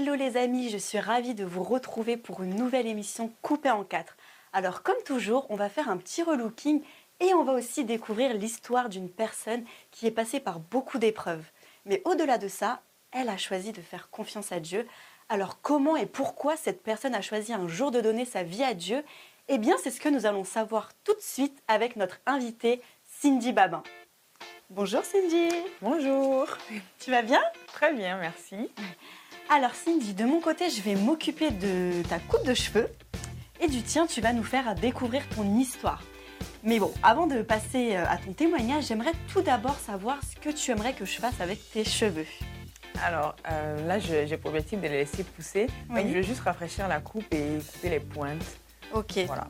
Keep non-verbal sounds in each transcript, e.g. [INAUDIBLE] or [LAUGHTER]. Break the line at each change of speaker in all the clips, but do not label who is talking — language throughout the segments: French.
Hello les amis, je suis ravie de vous retrouver pour une nouvelle émission coupée en quatre. Alors comme toujours, on va faire un petit relooking et on va aussi découvrir l'histoire d'une personne qui est passée par beaucoup d'épreuves. Mais au-delà de ça, elle a choisi de faire confiance à Dieu. Alors comment et pourquoi cette personne a choisi un jour de donner sa vie à Dieu? Eh bien c'est ce que nous allons savoir tout de suite avec notre invitée Cindy Babin. Bonjour Cindy
Bonjour
Tu vas bien?
Très bien, merci.
Alors Cindy, de mon côté, je vais m'occuper de ta coupe de cheveux et du tien, tu vas nous faire découvrir ton histoire. Mais bon, avant de passer euh, à ton témoignage, j'aimerais tout d'abord savoir ce que tu aimerais que je fasse avec tes cheveux.
Alors euh, là, j'ai pour objectif de les laisser pousser.
Oui.
Donc je vais juste rafraîchir la coupe et couper les pointes.
Ok.
Voilà.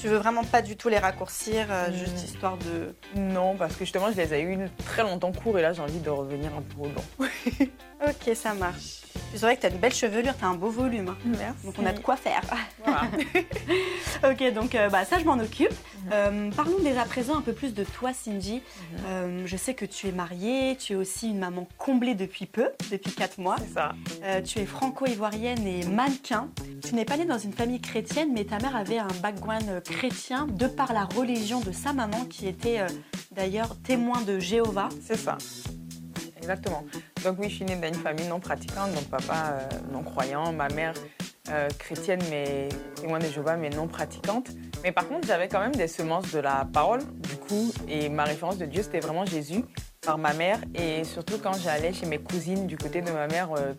Tu veux vraiment pas du tout les raccourcir, euh,
Mm.
juste histoire de...
Non, parce que justement, je les ai eu très longtemps courts et là, j'ai envie de revenir un peu au long. [LAUGHS]
Ok, ça marche. C'est vrai que tu as une belle chevelure, tu as un beau volume. hein.
Merci.
Donc on a de quoi faire. [LAUGHS]
Voilà.
ok, donc euh, bah, ça, je m'en occupe. Euh, parlons déjà à présent un peu plus de toi, Cindy. Euh, je sais que tu es mariée, tu es aussi une maman comblée depuis peu, depuis 4 mois.
C'est ça.
Tu es franco-ivoirienne et mannequin. Tu n'es pas née dans une famille chrétienne, mais ta mère avait un background chrétien de par la religion de sa maman, qui était d'ailleurs témoin de Jéhovah.
C'est ça. Exactement. Donc oui, je suis née dans une famille non pratiquante, donc papa euh, non croyant, ma mère euh, chrétienne mais témoin de Jéhovah mais non pratiquante. Mais par contre, j'avais quand même des semences de la parole, du coup, et ma référence de Dieu, c'était vraiment Jésus par ma mère. Et surtout quand j'allais chez mes cousines du côté de ma mère, euh,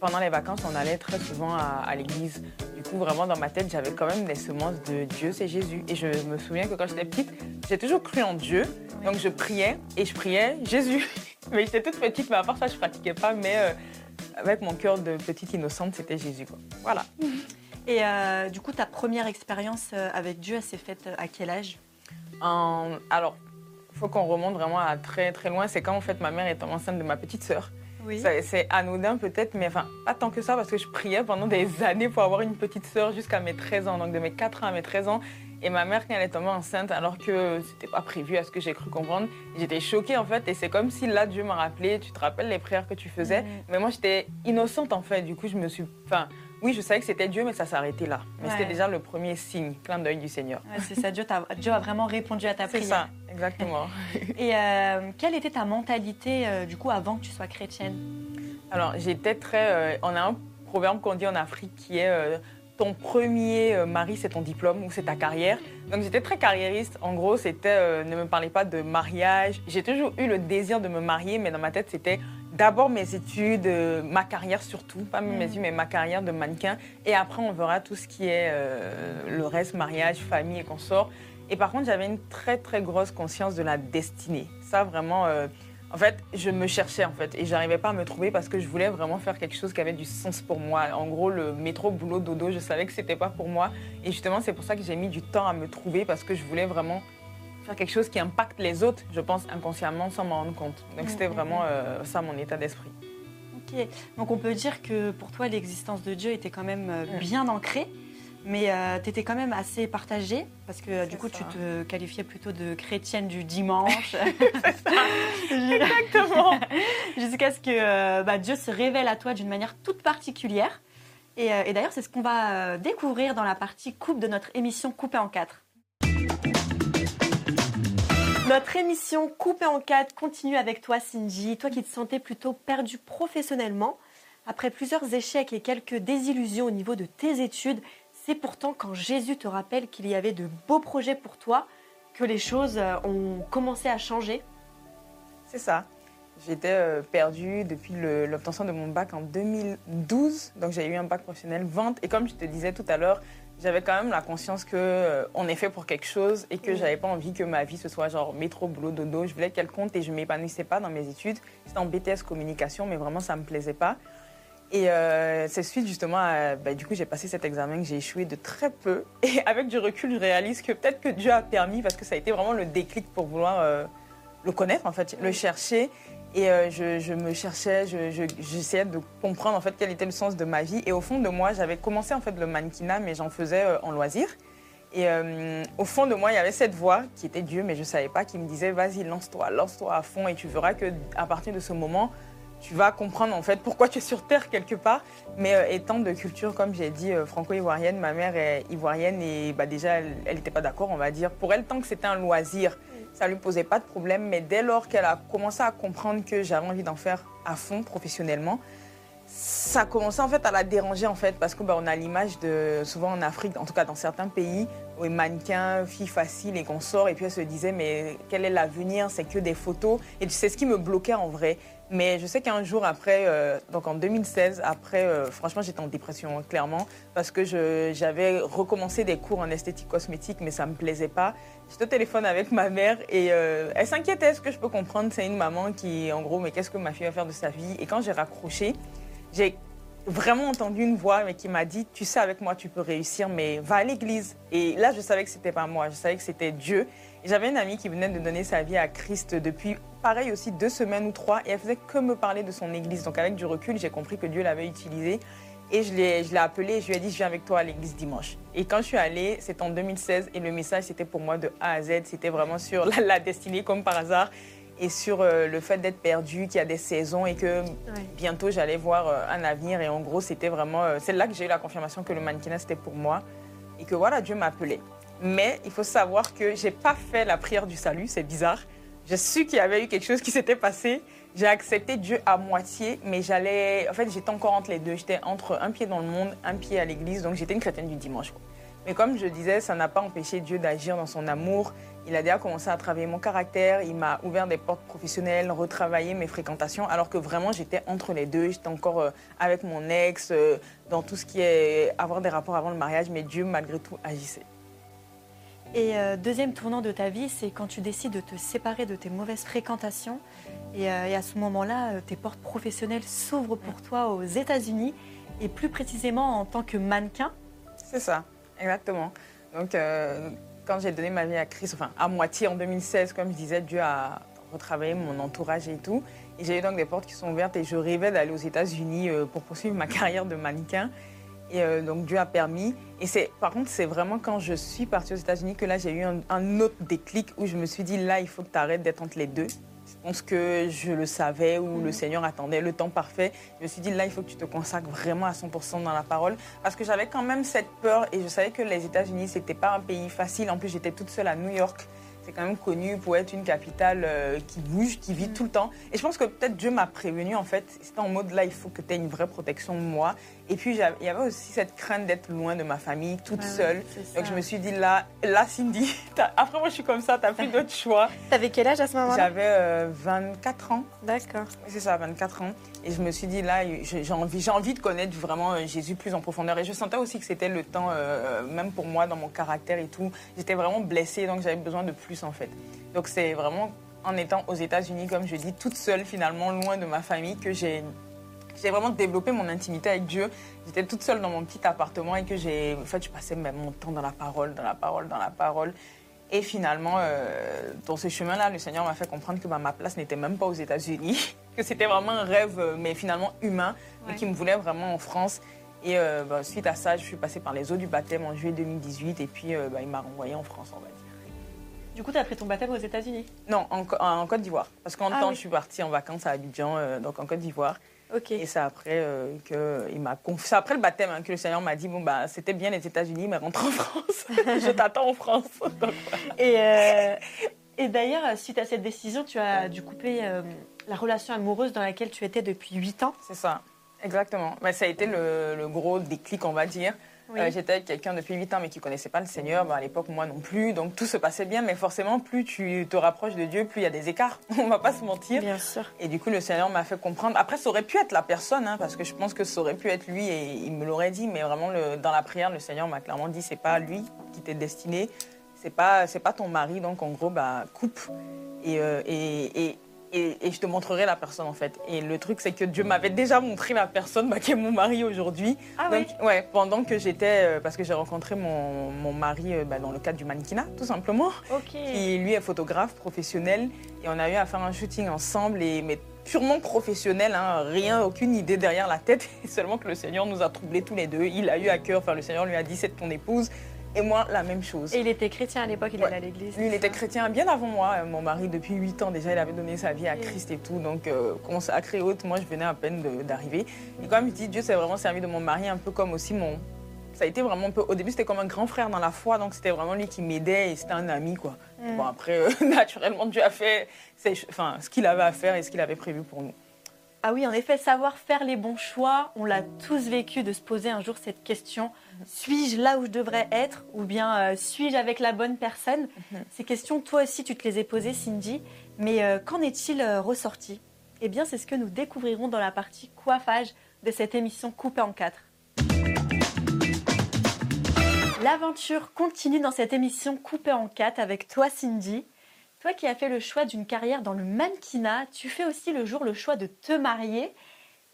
pendant les vacances, on allait très souvent à, à l'église. Du coup, vraiment dans ma tête, j'avais quand même des semences de Dieu, c'est Jésus. Et je me souviens que quand j'étais petite, j'ai toujours cru en Dieu. Donc je priais et je priais Jésus. [LAUGHS] Mais j'étais toute petite, mais à part ça, je pratiquais pas. Mais euh, avec mon cœur de petite innocente, c'était Jésus. Quoi. Voilà. [LAUGHS]
Et euh, du coup, ta première expérience euh, avec Dieu, elle s'est faite à quel âge?
Alors, il faut qu'on remonte vraiment à très très loin. C'est quand en fait ma mère est enceinte de ma petite sœur.
Oui.
C'est anodin peut-être, mais enfin pas tant que ça parce que je priais pendant des années pour avoir une petite sœur jusqu'à mes 13 ans, donc de mes 4 ans à mes 13 ans. Et ma mère, quand elle est tombée enceinte, alors que c'était pas prévu à ce que j'ai cru comprendre, j'étais choquée en fait. Et c'est comme si là, Dieu m'a rappelé, tu te rappelles les prières que tu faisais.
Mhm.
Mais moi, j'étais innocente en fait. Du coup, je me suis. Enfin, oui, je savais que c'était Dieu, mais ça s'arrêtait là. Mais
Ouais.
c'était déjà le premier signe, clin d'œil du Seigneur.
Ouais, c'est ça, Dieu, a vraiment répondu à ta
C'est
prière.
ça, exactement. [LAUGHS]
Et euh, quelle était ta mentalité, euh, du coup, avant que tu sois chrétienne?
Alors, j'étais très. euh, on a un proverbe qu'on dit en Afrique qui est ton premier euh, mari, c'est ton diplôme ou c'est ta carrière. Donc, j'étais très carriériste. En gros, c'était euh, ne me parlez pas de mariage. J'ai toujours eu le désir de me marier, mais dans ma tête, c'était d'abord mes études, euh, ma carrière surtout, pas mes
Mhm.
études, mais ma carrière de mannequin. Et après, on verra tout ce qui est euh, le reste, mariage, famille et consorts. Et par contre, j'avais une très, très grosse conscience de la destinée. Ça, vraiment. En fait, je me cherchais en fait et j'arrivais pas à me trouver parce que je voulais vraiment faire quelque chose qui avait du sens pour moi. En gros, le métro, boulot, dodo, je savais que c'était pas pour moi et justement c'est pour ça que j'ai mis du temps à me trouver parce que je voulais vraiment faire quelque chose qui impacte les autres, je pense inconsciemment sans m'en rendre compte. Donc c'était vraiment euh, ça mon état d'esprit.
Ok, donc on peut dire que pour toi, l'existence de Dieu était quand même euh, bien ancrée, mais tu étais quand même assez partagée, parce que euh, du coup, tu te qualifiais plutôt de chrétienne du dimanche. [LAUGHS] [LAUGHS]
Exactement. [LAUGHS]
Jusqu'à ce que euh, bah, Dieu se révèle à toi d'une manière toute particulière. Et, euh, et d'ailleurs, c'est ce qu'on va euh, découvrir dans la partie coupe de notre émission Coupée en quatre. Notre émission Coupée en quatre continue avec toi, Cindy. Toi qui te sentais plutôt perdue professionnellement. Après plusieurs échecs et quelques désillusions au niveau de tes études, c'est pourtant quand Jésus te rappelle qu'il y avait de beaux projets pour toi que les choses euh, ont commencé à changer.
C'est ça. J'étais euh, perdue depuis l'obtention de mon bac en 2012. Donc j'ai eu un bac professionnel vente. Et comme je te disais tout à l'heure, j'avais quand même la conscience que euh, on est fait pour quelque chose et que
Mm.
j'avais pas envie que ma vie ce soit genre métro, boulot, dodo. Je voulais qu'elle compte et je m'épanouissais pas dans mes études. J'étais en BTS communication, mais vraiment ça me plaisait pas. Et euh, c'est suite justement à, bah, du coup j'ai passé cet examen que j'ai échoué de très peu. [LAUGHS] Et avec du recul, je réalise que peut-être que Dieu a permis parce que ça a été vraiment le déclic pour vouloir euh, le connaître en fait, le chercher. Et euh, je, me cherchais, je- je- j'essayais de comprendre en fait quel était le sens de ma vie. Et au fond de moi, j'avais commencé en fait le mannequinat, mais j'en faisais euh, en loisir. Et au fond de moi, il y avait cette voix qui était Dieu, mais je ne savais pas, qui me disait vas-y, lance-toi, lance-toi à fond, et tu verras que à partir de ce moment, tu vas comprendre en fait pourquoi tu es sur Terre quelque part. Mais euh, étant de culture, comme j'ai dit, euh, franco-ivoirienne, ma mère est ivoirienne et bah, déjà, elle n'était pas d'accord, on va dire. Pour elle, tant que c'était un loisir, ça ne lui posait pas de problème. Mais dès lors qu'elle a commencé à comprendre que j'avais envie d'en faire à fond professionnellement, ça a commencé en fait à la déranger en fait parce que bah, a l'image de souvent en Afrique, en tout cas dans certains pays, où les mannequins, filles faciles et qu'on sort et puis elle se disait mais quel est l'avenir? C'est que des photos et c'est ce qui me bloquait en vrai. Mais je sais qu'un jour après, euh, donc en 2016, après, euh, franchement, j'étais en dépression, clairement, parce que j'avais recommencé des cours en esthétique cosmétique, mais ça ne me plaisait pas. J'étais au téléphone avec ma mère et euh, elle s'inquiétait, ce que je peux comprendre. C'est une maman qui, en gros, mais qu'est-ce que ma fille va faire de sa vie? Et quand j'ai raccroché, j'ai vraiment entendu une voix mais qui m'a dit Tu sais, avec moi, tu peux réussir, mais va à l'église. Et là, je savais que c'était pas moi, je savais que c'était Dieu. J'avais une amie qui venait de donner sa vie à Christ depuis, pareil aussi, deux semaines ou trois, et elle faisait que me parler de son église. Donc, avec du recul, j'ai compris que Dieu l'avait utilisée. Et je l'ai appelée et je lui ai dit, je viens avec toi à l'église dimanche. Et quand je suis allée, c'était en 2016 et le message, c'était pour moi de A à Z. C'était vraiment sur la, destinée comme par hasard et sur euh, le fait d'être perdu, qu'il y a des saisons et que bientôt j'allais voir euh, un avenir. Et en gros, c'était vraiment. Euh, c'est là que j'ai eu la confirmation que le mannequinat, c'était pour moi et que voilà, Dieu m'appelait. Mais il faut savoir que j'ai pas fait la prière du salut, c'est bizarre. J'ai su qu'il y avait eu quelque chose qui s'était passé. J'ai accepté Dieu à moitié, mais j'allais. En fait, j'étais encore entre les deux. J'étais entre un pied dans le monde, un pied à l'église. Donc, j'étais une chrétienne du dimanche. Mais comme je disais, ça n'a pas empêché Dieu d'agir dans son amour. Il a déjà commencé à travailler mon caractère. Il m'a ouvert des portes professionnelles, retravaillé mes fréquentations, alors que vraiment, j'étais entre les deux. J'étais encore euh, avec mon ex, euh, dans tout ce qui est avoir des rapports avant le mariage. Mais Dieu, malgré tout, agissait.
Et euh, deuxième tournant de ta vie, c'est quand tu décides de te séparer de tes mauvaises fréquentations. Et, euh, à ce moment-là, euh, tes portes professionnelles s'ouvrent pour toi aux États-Unis, et plus précisément en tant que mannequin.
C'est ça, exactement. Donc, quand j'ai donné ma vie à Christ, enfin à moitié en 2016, comme je disais, Dieu a retravaillé mon entourage et tout. Et j'ai eu donc des portes qui sont ouvertes et je rêvais d'aller aux États-Unis pour poursuivre ma [LAUGHS] carrière de mannequin. Et euh, donc Dieu a permis. Et c'est, par contre, c'est vraiment quand je suis partie aux États-Unis que là, j'ai eu un, autre déclic où je me suis dit, là, il faut que tu arrêtes d'être entre les deux. Je pense que je le savais ou le mm. Seigneur attendait le temps parfait. Je me suis dit, là, il faut que tu te consacres vraiment à 100% dans la parole. Parce que j'avais quand même cette peur et je savais que les États-Unis, c'était pas un pays facile. En plus, j'étais toute seule à New York c'est quand même connu pour être une capitale euh, qui bouge, qui vit mm. tout le temps. Et je pense que peut-être Dieu m'a prévenu, en fait. C'était en mode là, il faut que tu aies une vraie protection de moi. Et puis, il y avait aussi cette crainte d'être loin de ma famille, toute seule. Donc, je me suis dit là, là Cindy, [LAUGHS] après moi, je suis comme ça, tu n'as plus d'autre choix.
T'avais quel âge à ce moment-là?
J'avais 24 euh, ans.
D'accord.
C'est ça, 24 ans. Et je me suis dit, là, j'ai envie, envie de connaître vraiment euh, Jésus plus en profondeur. Et je sentais aussi que c'était le temps, même pour moi, dans mon caractère et tout. J'étais vraiment blessée, donc j'avais besoin de plus en fait. Donc c'est vraiment en étant aux États-Unis, comme je dis, toute seule finalement, loin de ma famille, que j'ai j'ai vraiment développé mon intimité avec Dieu. J'étais toute seule dans mon petit appartement et que j'ai, en fait, je passais même mon temps dans la parole, dans la parole, dans la parole. Et finalement, euh, dans ce chemin-là, le Seigneur m'a fait comprendre que bah, ma place n'était même pas aux États-Unis, [LAUGHS] que c'était vraiment un rêve, euh, mais finalement humain, et qu'il me voulait vraiment en France. Et euh, bah, suite à ça, je suis passée par les eaux du baptême en juillet 2018, et puis bah, il m'a renvoyée en France, en fait.
Du coup, tu as pris ton baptême aux États-Unis?
Non, en, Côte d'Ivoire. Parce qu'en ah temps, je suis partie en vacances à Abidjan, donc en Côte d'Ivoire. Et c'est après euh, que il m'a C'est après le baptême hein, que le Seigneur m'a dit bon bah c'était bien les États-Unis, mais rentre en [LAUGHS] France. [LAUGHS] je t'attends en France.
Et, euh, et d'ailleurs, suite à cette décision, tu as dû couper la relation amoureuse dans laquelle tu étais depuis 8 ans.
C'est ça, exactement. Bah, ça a été le, le, gros déclic, on va dire. Euh, j'étais avec quelqu'un depuis 8 ans, mais qui ne connaissait pas le Seigneur. À l'époque, moi non plus. Donc tout se passait bien, mais forcément, plus tu te rapproches de Dieu, plus il y a des écarts. [LAUGHS] On ne va pas se mentir.
Bien sûr.
Et du coup, le Seigneur m'a fait comprendre. Après, ça aurait pu être la personne, hein, parce que je pense que ça aurait pu être lui, et il me l'aurait dit. Mais vraiment, le, dans la prière, le Seigneur m'a clairement dit c'est pas lui qui t'est destiné. C'est pas, c'est pas ton mari. Donc en gros, bah, coupe. et, euh, et et, je te montrerai la personne en fait. Et le truc, c'est que Dieu m'avait déjà montré la personne bah, qui est mon mari aujourd'hui.
Ah oui.
Ouais, pendant que j'étais, euh, parce que j'ai rencontré mon, mon mari euh, bah, dans le cadre du mannequinat, tout simplement.
Ok.
Qui lui est photographe professionnel et on a eu à faire un shooting ensemble et mais purement professionnel, hein, rien, aucune idée derrière la tête, [LAUGHS] seulement que le Seigneur nous a troublés tous les deux. Il a eu à cœur, enfin le Seigneur lui a dit c'est ton épouse. Et moi, la même chose.
Et il était chrétien à l'époque, il
Ouais.
allait à l'église.
Lui, il était chrétien bien avant moi. Euh, Mon mari, depuis 8 ans déjà, il avait donné sa vie à Christ et tout. Donc, euh, consacré haute, moi, je venais à peine d'arriver. Et comme je dis, Dieu s'est vraiment servi de mon mari, un peu comme aussi mon. Ça a été vraiment un peu. Au début, c'était comme un grand frère dans la foi. Donc, c'était vraiment lui qui m'aidait et c'était un ami, quoi.
Mm.
Bon, après, euh, [LAUGHS] naturellement, Dieu a fait ses- enfin, ce qu'il avait à faire et ce qu'il avait prévu pour nous.
Ah oui, en effet, savoir faire les bons choix, on l'a tous vécu de se poser un jour cette question suis-je là où je devrais être ou bien euh, suis-je avec la bonne personne?
Mhm.
Ces questions, toi aussi, tu te les ai posées, Cindy. Mais euh, qu'en est-il euh, ressorti? Eh bien, c'est ce que nous découvrirons dans la partie coiffage de cette émission coupée en quatre. L'aventure continue dans cette émission coupée en quatre avec toi, Cindy. Toi qui as fait le choix d'une carrière dans le mannequinat, tu fais aussi le jour le choix de te marier.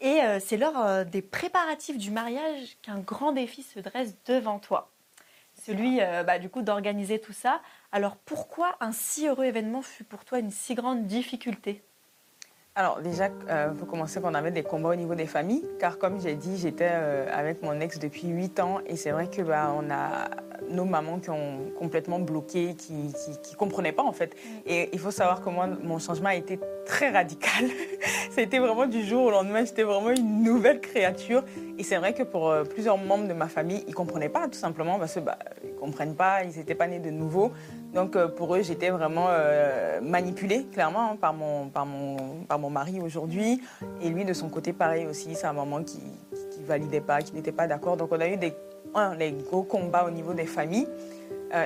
Et euh, c'est lors euh, des préparatifs du mariage qu'un grand défi se dresse devant toi. Celui euh, bah, du coup d'organiser tout ça. Alors pourquoi un si heureux événement fut pour toi une si grande difficulté?
Alors déjà, il faut commencer qu'on avait des combats au niveau des familles, car comme j'ai dit, j'étais euh, avec mon ex depuis 8 ans et c'est vrai que bah, on a nos mamans qui ont complètement bloqué, qui ne comprenaient pas en fait. Et il faut savoir que moi, mon changement a été très radical. [LAUGHS] C'était vraiment du jour au lendemain, j'étais vraiment une nouvelle créature. Et c'est vrai que pour euh, plusieurs membres de ma famille, ils ne comprenaient pas tout simplement parce qu'ils bah, ne comprennent pas, ils n'étaient pas nés de nouveau. Donc euh, pour eux, j'étais vraiment euh, manipulée, clairement, hein, par, mon, par, mon, par mon mari aujourd'hui. Et lui, de son côté, pareil aussi, sa maman qui ne validait pas, qui n'était pas d'accord. Donc on a eu des, gros combats au niveau des familles.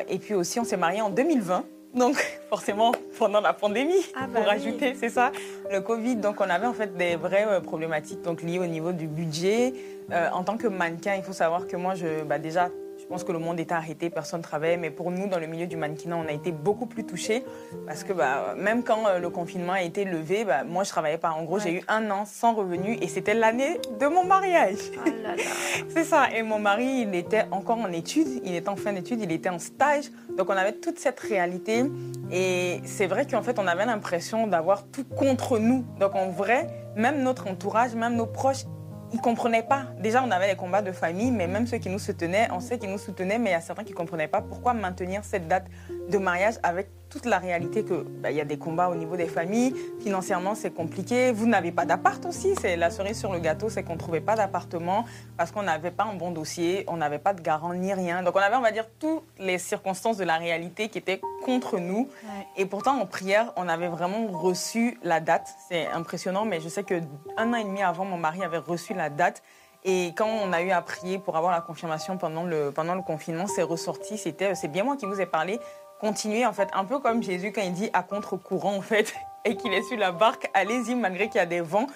Et puis aussi, on s'est mariés en 2020. Donc forcément, pendant la pandémie,
Ah bah
pour
oui.
ajouter, c'est ça, le Covid. Donc on avait en fait des vraies euh, problématiques donc, liées au niveau du budget. Euh, en tant que mannequin, il faut savoir que moi, je, bah, déjà, pense que le monde était arrêté, personne ne travaillait. Mais pour nous, dans le milieu du mannequinat, on a été beaucoup plus touchés. Parce que bah, même quand euh, le confinement a été levé, bah, moi, je travaillais pas. En gros,
Ouais.
j'ai eu un an sans revenu et c'était l'année de mon mariage.
Oh. [LAUGHS]
C'est ça. Et mon mari, il était encore en études. Il était en fin d'études, il était en stage. Donc, on avait toute cette réalité. Et c'est vrai qu'en fait, on avait l'impression d'avoir tout contre nous. Donc, en vrai, même notre entourage, même nos proches, ils ne comprenaient pas. Déjà, on avait les combats de famille, mais même ceux qui nous soutenaient, on sait qu'ils nous soutenaient, mais il y a certains qui ne comprenaient pas pourquoi maintenir cette date de mariage avec toute la réalité que bah, il y a des combats au niveau des familles. Financièrement, c'est compliqué. Vous n'avez pas d'appart aussi. C'est la cerise sur le gâteau, c'est qu'on ne trouvait pas d'appartement parce qu'on n'avait pas un bon dossier, on n'avait pas de garant ni rien. Donc on avait, on va dire, toutes les circonstances de la réalité qui étaient contre nous.
Ouais.
Et pourtant, en prière, on avait vraiment reçu la date. C'est impressionnant, mais je sais que un an et demi avant, mon mari avait reçu la date. Et quand on a eu à prier pour avoir la confirmation pendant le, pendant le confinement, c'est ressorti. C'était, c'est bien moi qui vous ai parlé. Continuez, en fait, un peu comme Jésus quand il dit à contre-courant, en fait, [LAUGHS] et qu'il est sur la barque, allez-y malgré qu'il y a des vents.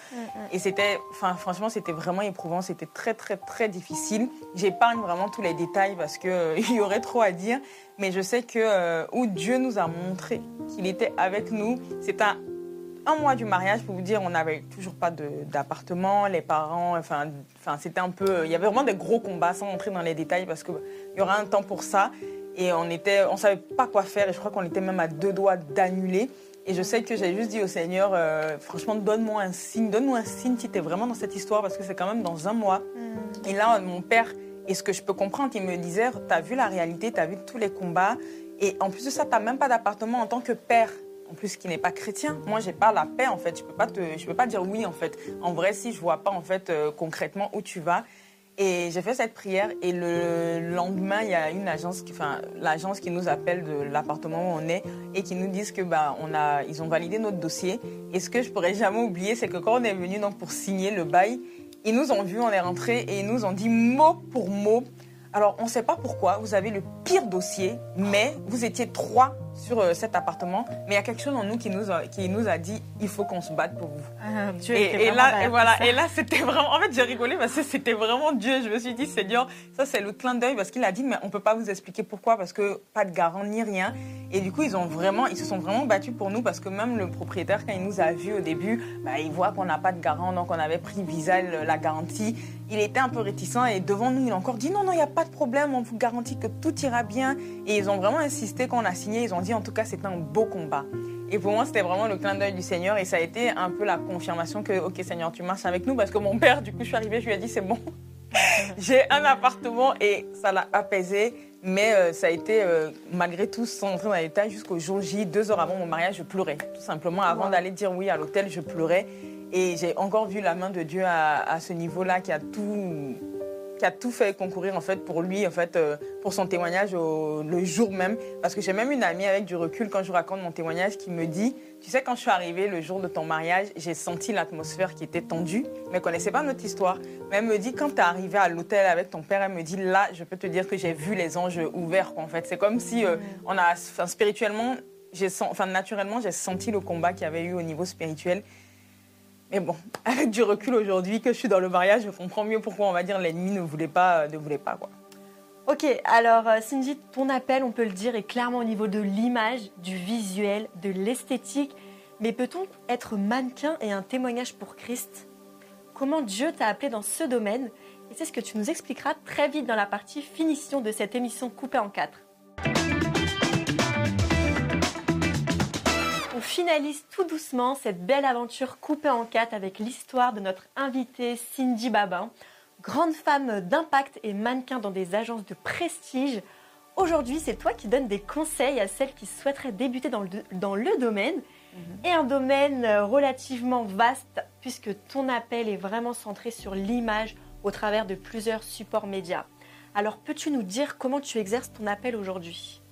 Et c'était, enfin, franchement, c'était vraiment éprouvant. C'était très, très, très difficile. J'épargne vraiment tous les détails parce qu'il [LAUGHS] il y aurait trop à dire. Mais je sais que euh, où Dieu nous a montré qu'il était avec nous, c'est un, un mois du mariage pour vous dire, on n'avait toujours pas d'appartement, les parents, enfin, enfin, c'était un peu, il y avait vraiment des gros combats sans entrer dans les détails parce qu'il y aura un temps pour ça. Et on était, on savait pas quoi faire et je crois qu'on était même à deux doigts d'annuler. Et je sais que j'ai juste dit au Seigneur, euh, franchement, donne-moi un signe, donne-moi un signe si tu es vraiment dans cette histoire parce que c'est quand même dans un mois. Et là, mon père, et ce que je peux comprendre, il me disait, tu as vu la réalité, tu as vu tous les combats. Et en plus de ça, tu n'as même pas d'appartement en tant que père. En plus, qui n'est pas chrétien. Moi, j'ai pas la paix, en fait. Je peux pas te, je peux pas dire oui, en fait. En vrai, si je vois pas, en fait, euh, concrètement où tu vas. Et j'ai fait cette prière et le lendemain, il y a une agence, qui- enfin l'agence qui nous appelle de l'appartement où on est et qui nous disent que bah on a, ils ont validé notre dossier. Et ce que je pourrais jamais oublier, c'est que quand on est venu donc pour signer le bail, ils nous ont vus, on est rentré et ils nous ont dit mot pour mot. Alors on ne sait pas pourquoi, vous avez le pire dossier, mais vous étiez trois sur euh, cet appartement, mais il y a quelque chose en nous qui nous a, qui nous a dit il faut qu'on se batte pour vous.
Ah, Dieu
Et, là, et voilà, et là, c'était vraiment. En fait, j'ai rigolé parce que c'était vraiment Dieu. Je me suis dit, Seigneur, ça c'est le clin d'œil parce qu'il a dit, mais on peut pas vous expliquer pourquoi parce que pas de garant ni rien. Et du coup, ils ont vraiment, ils se sont vraiment battus pour nous parce que même le propriétaire, quand il nous a vus au début, bah, il voit qu'on n'a pas de garant, donc on avait pris Visa la garantie. Il était un peu réticent et devant nous, il a encore dit, non, non, il n'y a pas de problème, on vous garantit que tout ira bien. Et ils ont vraiment insisté quand on a signé. Ils ont dit, en tout cas, c'était un beau combat. Et pour moi, c'était vraiment le clin d'œil du Seigneur. Et ça a été un peu la confirmation que, OK, Seigneur, tu marches avec nous. Parce que mon père, du coup, je suis arrivée, je lui ai dit, c'est bon. [LAUGHS] J'ai un appartement et ça l'a apaisé. Mais euh, ça a été, euh, malgré tout, sans entrer dans les détails, jusqu'au jour J, deux heures avant mon mariage, je pleurais. Tout simplement, avant d'aller dire oui à l'hôtel, je pleurais. Et j'ai encore vu la main de Dieu à, à ce niveau-là qui a tout qui a tout fait concourir en fait pour lui, en fait, euh, pour son témoignage au- le jour même. Parce que j'ai même une amie avec du recul quand je raconte mon témoignage qui me dit, tu sais, quand je suis arrivée le jour de ton mariage, j'ai senti l'atmosphère qui était tendue, mais connaissait pas notre histoire. Mais elle me dit, quand tu es arrivée à l'hôtel avec ton père, elle me dit, là, je peux te dire que j'ai vu les anges ouverts. quoi, en fait, c'est comme si euh, on a, enfin, spirituellement, j'ai, enfin, naturellement, j'ai senti le combat qu'il y avait eu au niveau spirituel. Mais bon, [LAUGHS] avec du recul aujourd'hui, que je suis dans le mariage, je comprends mieux pourquoi on va dire l'ennemi ne voulait pas, ne voulait pas quoi.
Ok, alors euh, Cindy, ton appel, on peut le dire, est clairement au niveau de l'image, du visuel, de l'esthétique. Mais peut-on être mannequin et un témoignage pour Christ? Comment Dieu t'a appelé dans ce domaine? Et c'est ce que tu nous expliqueras très vite dans la partie finition de cette émission coupée en quatre. On finalise tout doucement cette belle aventure coupée en quatre avec l'histoire de notre invitée Cindy Babin, grande femme d'impact et mannequin dans des agences de prestige. Aujourd'hui, c'est toi qui donnes des conseils à celles qui souhaiteraient débuter dans le, dans le domaine. Et un domaine euh, relativement vaste, puisque ton appel est vraiment centré sur l'image au travers de plusieurs supports médias. Alors, peux-tu nous dire comment tu exerces ton appel aujourd'hui?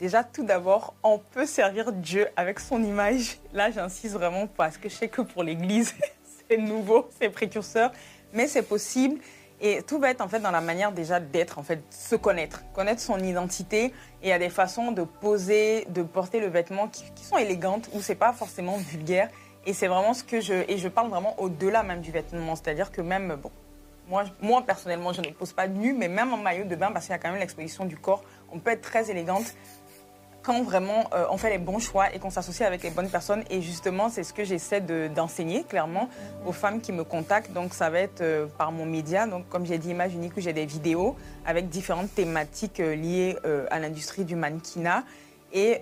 Déjà, tout d'abord, on peut servir Dieu avec son image. Là, j'insiste vraiment parce que je sais que pour l'Église, [LAUGHS] c'est nouveau, c'est précurseur, mais c'est possible. Et tout va être en fait dans la manière déjà d'être, en fait, se connaître, connaître son identité. Et il y a des façons de poser, de porter le vêtement qui, sont élégantes, où c'est pas forcément vulgaire. Et c'est vraiment ce que je. Et je parle vraiment au-delà même du vêtement. C'est-à-dire que même, bon, moi, moi personnellement, je ne pose pas de nu, mais même en maillot de bain, parce qu'il y a quand même l'exposition du corps, on peut être très élégante quand vraiment euh, on fait les bons choix et qu'on s'associe avec les bonnes personnes. Et justement, c'est ce que j'essaie de- d'enseigner clairement aux femmes qui me contactent. Donc, ça va être euh, par mon média. Donc, comme j'ai dit, Image Unique, où j'ai des vidéos avec différentes thématiques euh, liées à l'industrie du mannequinat. Et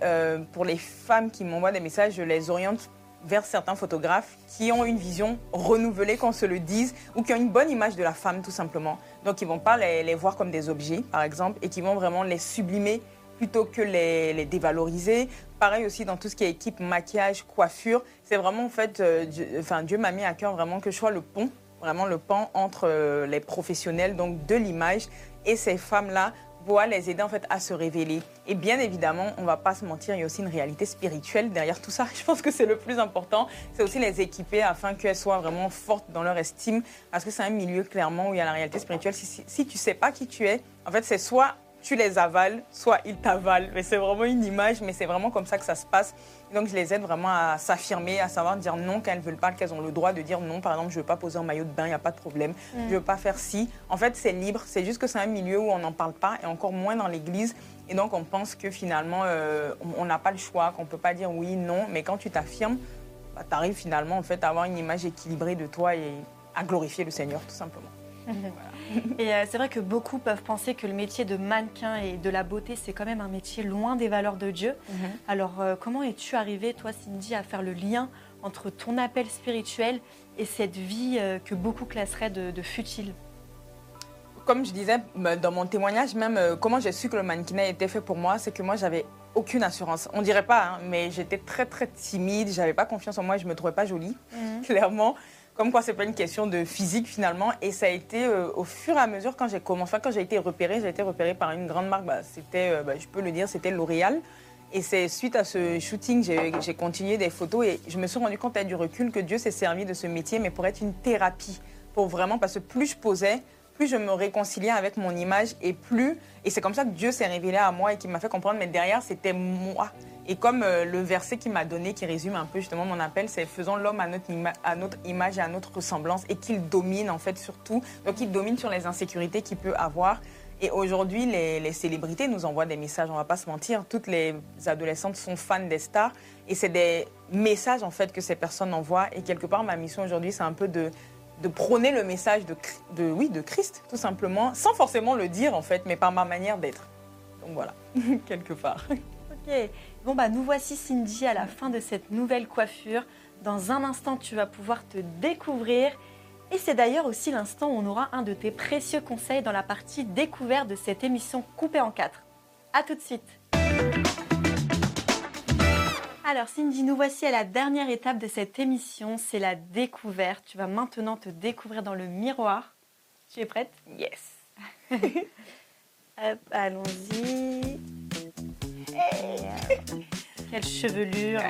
pour les femmes qui m'envoient des messages, je les oriente vers certains photographes qui ont une vision renouvelée, qu'on se le dise, ou qui ont une bonne image de la femme, tout simplement. Donc, ils vont pas les, les voir comme des objets, par exemple, et qui vont vraiment les sublimer plutôt que les, dévaloriser. Pareil aussi dans tout ce qui est équipe, maquillage, coiffure. C'est vraiment, en fait, euh, Dieu, enfin, Dieu m'a mis à cœur vraiment que je sois le pont, vraiment le pont entre euh, les professionnels, donc de l'image, et ces femmes-là pour les aider en fait à se révéler. Et bien évidemment, on va pas se mentir, il y a aussi une réalité spirituelle derrière tout ça. [LAUGHS] Je pense que c'est le plus important. C'est aussi les équiper afin qu'elles soient vraiment fortes dans leur estime, parce que c'est un milieu clairement où il y a la réalité spirituelle. Si, si, si tu sais pas qui tu es, en fait, c'est soit tu les avales, soit ils t'avalent. Mais c'est vraiment une image, mais c'est vraiment comme ça que ça se passe. Donc je les aide vraiment à s'affirmer, à savoir dire non quand elles veulent pas, qu'elles ont le droit de dire non. Par exemple, je veux pas poser un maillot de bain, il n'y a pas de problème. Je veux pas faire ci. En fait, c'est libre. C'est juste que c'est un milieu où on n'en parle pas et encore moins dans l'église. Et donc on pense que finalement, euh, on on n'a pas le choix, qu'on peut pas dire oui, non. Mais quand tu t'affirmes, bah, tu arrives finalement en fait à avoir une image équilibrée de toi et à glorifier le Seigneur tout simplement. [LAUGHS]
Et euh, c'est vrai que beaucoup peuvent penser que le métier de mannequin et de la beauté, c'est quand même un métier loin des valeurs de Dieu. Alors, euh, comment es-tu arrivée, toi, Cindy, à faire le lien entre ton appel spirituel et cette vie euh, que beaucoup classeraient de, de futile?
Comme je disais bah, dans mon témoignage, même comment j'ai su que le mannequinat était fait pour moi, c'est que moi j'avais aucune assurance. On dirait pas, hein, mais j'étais très très timide, j'avais pas confiance en moi, je me trouvais pas jolie, [LAUGHS] clairement. Comme quoi, c'est pas une question de physique finalement. Et ça a été euh, au fur et à mesure quand j'ai commencé, quand j'ai été repérée, j'ai été repérée par une grande marque. bah, c'était, euh, bah, je peux le dire, c'était L'Oréal. Et c'est suite à ce shooting, j'ai continué des photos et je me suis rendu compte avec du recul que Dieu s'est servi de ce métier, mais pour être une thérapie, pour vraiment, parce que plus je posais, plus je me réconciliais avec mon image et plus, et c'est comme ça que Dieu s'est révélé à moi et qui m'a fait comprendre, mais derrière c'était moi. Et comme euh, le verset qu'il m'a donné, qui résume un peu justement mon appel, c'est faisons l'homme à notre, image et à notre ressemblance et qu'il domine en fait sur tout. Donc il domine sur les insécurités qu'il peut avoir. Et aujourd'hui, les, célébrités nous envoient des messages, on va pas se mentir. Toutes les adolescentes sont fans des stars. Et c'est des messages, en fait, que ces personnes envoient. Et quelque part, ma mission aujourd'hui, c'est un peu de, prôner le message de, oui, de Christ, tout simplement, sans forcément le dire, en fait, mais par ma manière d'être. Donc voilà, [LAUGHS] quelque part.
Ok. Bon, bah, nous voici, Cindy, à la fin de cette nouvelle coiffure. Dans un instant, tu vas pouvoir te découvrir. Et c'est d'ailleurs aussi l'instant où on aura un de tes précieux conseils dans la partie découverte de cette émission coupée en quatre. A tout de suite alors Cindy, nous voici à la dernière étape de cette émission, c'est la découverte. Tu vas maintenant te découvrir dans le miroir. Tu es prête?
Yes. [LAUGHS]
Hop, allons-y. Quelle chevelure.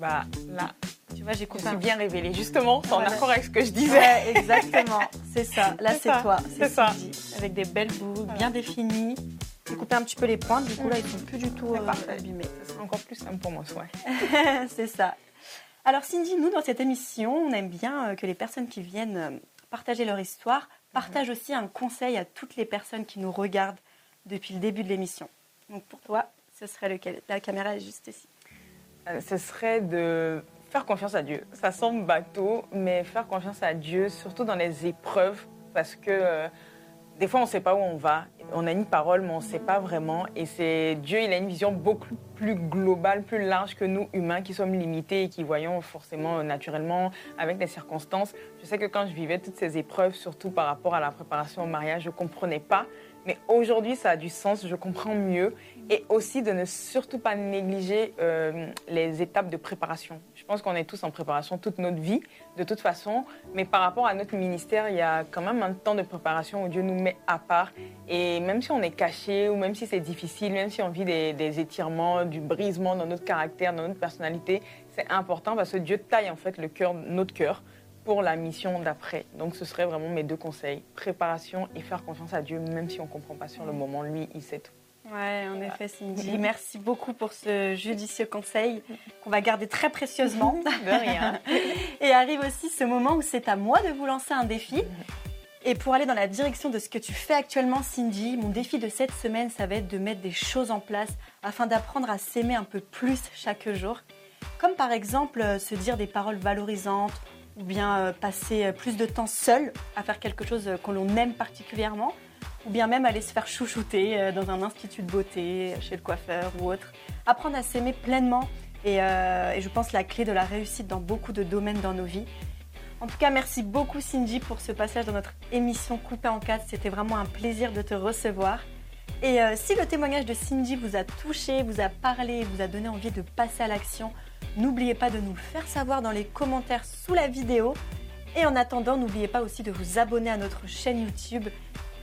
Bah là,
tu vois, j'ai
je
coupé un
bien révélée. Justement, c'est en
Voilà.
accord avec ce que je disais.
Ouais, exactement. C'est ça. [LAUGHS] Là,
C'est
c'est toi.
c'est ça.
Cindy, Avec des belles boucles bien définies. J'ai coupé un petit peu les pointes. Du coup, là, ils sont plus du tout
C'est
euh, abîmés.
Ce sera encore plus simple pour moi, ouais. [LAUGHS]
c'est ça. Alors Cindy, nous dans cette émission, on aime bien euh, que les personnes qui viennent euh, partager leur histoire partagent aussi un conseil à toutes les personnes qui nous regardent depuis le début de l'émission. Donc pour toi, ce serait lequel? La caméra est juste ici.
Euh, ce serait de faire confiance à Dieu. Ça semble bateau, mais faire confiance à Dieu, surtout dans les épreuves, parce que euh, des fois, on ne sait pas où on va. On a une parole, mais on ne sait pas vraiment. Et c'est Dieu, il a une vision beaucoup plus globale, plus large que nous, humains, qui sommes limités et qui voyons forcément, euh, naturellement, avec les circonstances. Je sais que quand je vivais toutes ces épreuves, surtout par rapport à la préparation au mariage, je ne comprenais pas. Mais aujourd'hui, ça a du sens, je comprends mieux. Et aussi de ne surtout pas négliger euh, les étapes de préparation. Je pense qu'on est tous en préparation toute notre vie, de toute façon. Mais par rapport à notre ministère, il y a quand même un temps de préparation où Dieu nous met à part. Et même si on est caché, ou même si c'est difficile, même si on vit des, étirements, du brisement dans notre caractère, dans notre personnalité, c'est important parce que Dieu taille en fait le cœur, notre cœur pour la mission d'après. Donc ce serait vraiment mes deux conseils, préparation et faire confiance à Dieu, même si on ne comprend pas sur le moment. Lui, il sait tout.
Ouais, en effet, Cindy. Merci beaucoup pour ce judicieux conseil qu'on va garder très précieusement. [LAUGHS]
De [LAUGHS] rien.
Et arrive aussi ce moment où c'est à moi de vous lancer un défi. Et pour aller dans la direction de ce que tu fais actuellement, Cindy, mon défi de cette semaine, ça va être de mettre des choses en place afin d'apprendre à s'aimer un peu plus chaque jour. Comme par exemple euh, se dire des paroles valorisantes ou bien euh, passer euh, plus de temps seul à faire quelque chose que l'on aime particulièrement ou bien même aller se faire chouchouter euh, dans un institut de beauté, euh, chez le coiffeur ou autre. Apprendre à s'aimer pleinement et, euh, et je pense la clé de la réussite dans beaucoup de domaines dans nos vies. En tout cas, merci beaucoup Cindy pour ce passage dans notre émission Coupée en quatre. C'était vraiment un plaisir de te recevoir. Et euh, si le témoignage de Cindy vous a touché, vous a parlé, vous a donné envie de passer à l'action, n'oubliez pas de nous le faire savoir dans les commentaires sous la vidéo. Et en attendant, n'oubliez pas aussi de vous abonner à notre chaîne YouTube.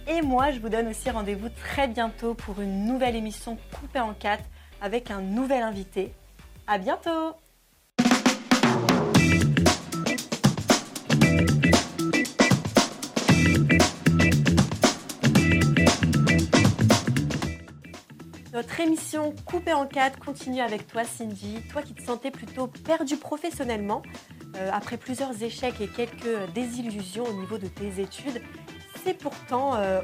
Et moi, je vous donne aussi rendez-vous très bientôt pour une nouvelle émission Coupée en quatre avec un nouvel invité. À bientôt! Notre émission Coupée en quatre continue avec toi, Cindy. Toi qui te sentais plutôt perdue professionnellement, euh, après plusieurs échecs et quelques désillusions au niveau de tes études, c'est pourtant. euh,